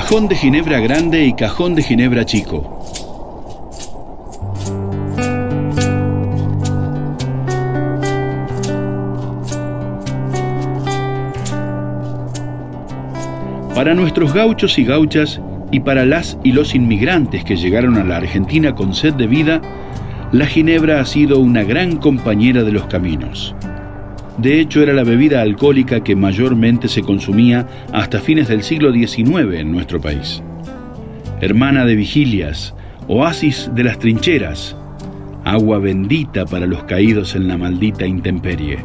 Cajón de Ginebra Grande y Cajón de Ginebra Chico. Para nuestros gauchos y gauchas y para las y los inmigrantes que llegaron a la Argentina con sed de vida, la ginebra ha sido una gran compañera de los caminos. De hecho, era la bebida alcohólica que mayormente se consumía hasta fines del siglo XIX en nuestro país. Hermana de vigilias, oasis de las trincheras, agua bendita para los caídos en la maldita intemperie.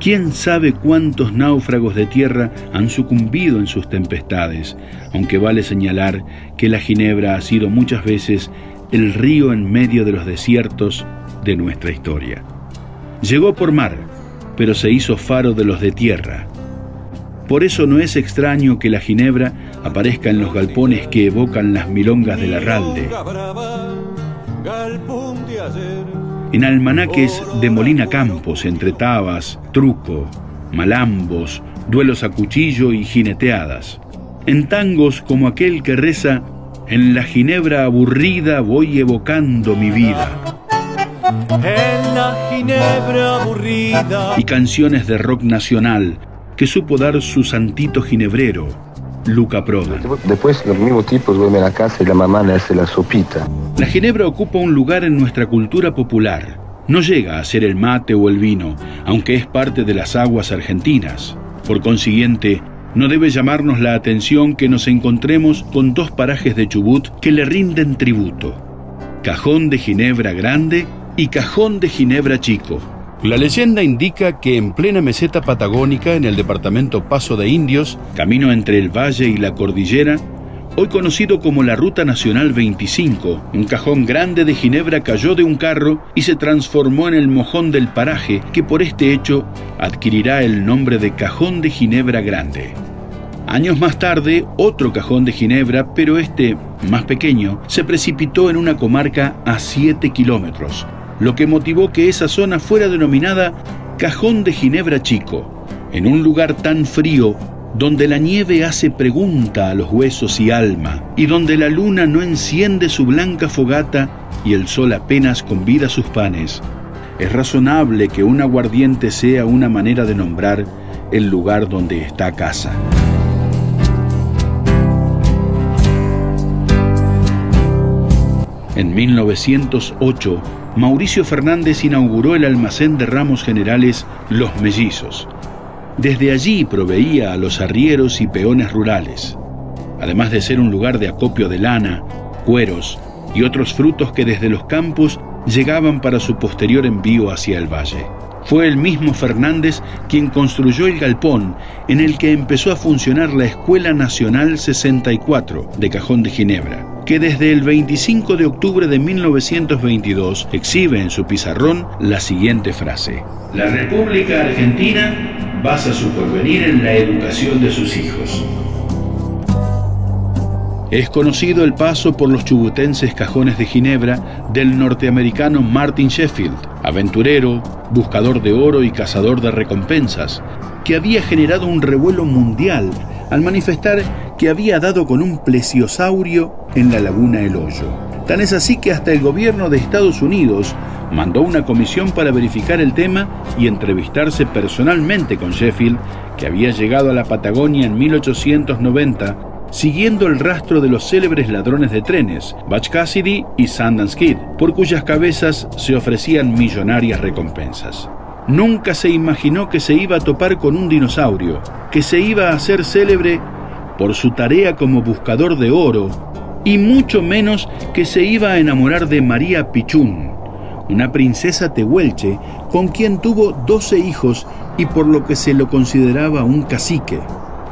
¿Quién sabe cuántos náufragos de tierra han sucumbido en sus tempestades? Aunque vale señalar que la Ginebra ha sido muchas veces el río en medio de los desiertos de nuestra historia. Llegó por mar, pero se hizo faro de los de tierra. Por eso no es extraño que la Ginebra aparezca en los galpones que evocan las milongas del arralde en almanaques de Molina Campos, entre tabas, truco, malambos, duelos a cuchillo y jineteadas. En tangos como aquel que reza, en la ginebra aburrida voy evocando mi vida. En la ginebra aburrida. Y canciones de rock nacional que supo dar su santito ginebrero, Luca Proda. Después los mismos tipos vuelven a casa y la mamá le hace la sopita. La ginebra ocupa un lugar en nuestra cultura popular. No llega a ser el mate o el vino, aunque es parte de las aguas argentinas. Por consiguiente, no debe llamarnos la atención que nos encontremos con dos parajes de Chubut que le rinden tributo. Cajón de Ginebra Grande y Cajón de Ginebra Chico. La leyenda indica que en plena meseta patagónica, en el departamento Paso de Indios, camino entre el valle y la cordillera, hoy conocido como la Ruta Nacional 25, un cajón grande de Ginebra cayó de un carro y se transformó en el mojón del paraje que por este hecho adquirirá el nombre de Cajón de Ginebra Grande. Años más tarde, otro cajón de Ginebra, pero este más pequeño, se precipitó en una comarca a 7 kilómetros, lo que motivó que esa zona fuera denominada Cajón de Ginebra Chico, en un lugar tan frío donde la nieve hace pregunta a los huesos y alma, y donde la luna no enciende su blanca fogata y el sol apenas convida sus panes, es razonable que un aguardiente sea una manera de nombrar el lugar donde está casa. En 1908, Mauricio Fernández inauguró el almacén de ramos generales Los Mellizos. Desde allí proveía a los arrieros y peones rurales, además de ser un lugar de acopio de lana, cueros y otros frutos que desde los campos llegaban para su posterior envío hacia el valle. Fue el mismo Fernández quien construyó el galpón en el que empezó a funcionar la Escuela Nacional 64 de Cajón de Ginebra, que desde el 25 de octubre de 1922 exhibe en su pizarrón la siguiente frase. La República Argentina basa su porvenir en la educación de sus hijos. Es conocido el paso por los chubutenses cajones de Ginebra del norteamericano Martin Sheffield, aventurero, buscador de oro y cazador de recompensas, que había generado un revuelo mundial al manifestar que había dado con un plesiosaurio en la laguna El Hoyo. Tan es así que hasta el gobierno de Estados Unidos mandó una comisión para verificar el tema y entrevistarse personalmente con Sheffield, que había llegado a la Patagonia en 1890 siguiendo el rastro de los célebres ladrones de trenes, Butch Cassidy y Sundance Kid, por cuyas cabezas se ofrecían millonarias recompensas. Nunca se imaginó que se iba a topar con un dinosaurio, que se iba a hacer célebre por su tarea como buscador de oro, y mucho menos que se iba a enamorar de María Pichún, una princesa tehuelche con quien tuvo 12 hijos y por lo que se lo consideraba un cacique.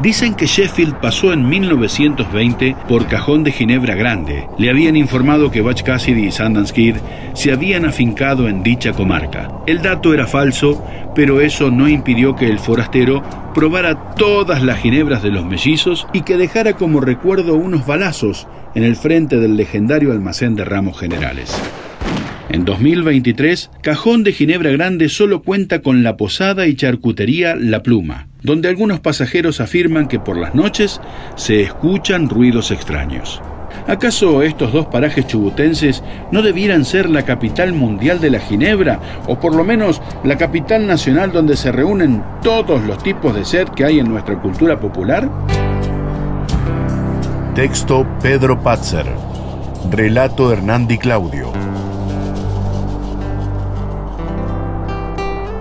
Dicen que Sheffield pasó en 1920 por Cajón de Ginebra Grande. Le habían informado que Butch Cassidy y Sundance se habían afincado en dicha comarca. El dato era falso, pero eso no impidió que el forastero probara todas las ginebras de los mellizos y que dejara como recuerdo unos balazos en el frente del legendario almacén de ramos generales. En 2023, Cajón de Ginebra Grande solo cuenta con la posada y charcutería La Pluma, donde algunos pasajeros afirman que por las noches se escuchan ruidos extraños. ¿Acaso estos dos parajes chubutenses no debieran ser la capital mundial de la Ginebra, o por lo menos la capital nacional donde se reúnen todos los tipos de sed que hay en nuestra cultura popular? Texto Pedro Patzer. Relato Hernandi Claudio.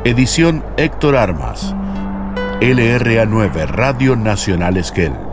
Edición Héctor Armas. LRA9 Radio Nacional Esquel.